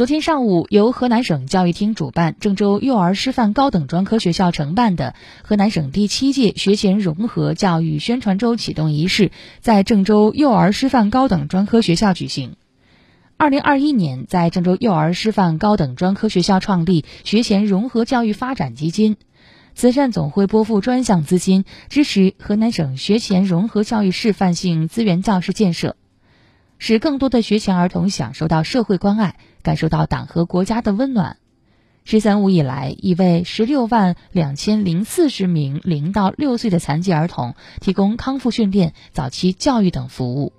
昨天上午，由河南省教育厅主办、郑州幼儿师范高等专科学校承办的河南省第七届学前融合教育宣传周启动仪式在郑州幼儿师范高等专科学校举行。二零二一年，在郑州幼儿师范高等专科学校创立学前融合教育发展基金，慈善总会拨付专项资金，支持河南省学前融合教育示范性资源教室建设。使更多的学前儿童享受到社会关爱，感受到党和国家的温暖。“十三五”以来，已为十六万两千零四十名零到六岁的残疾儿童提供康复训练、早期教育等服务。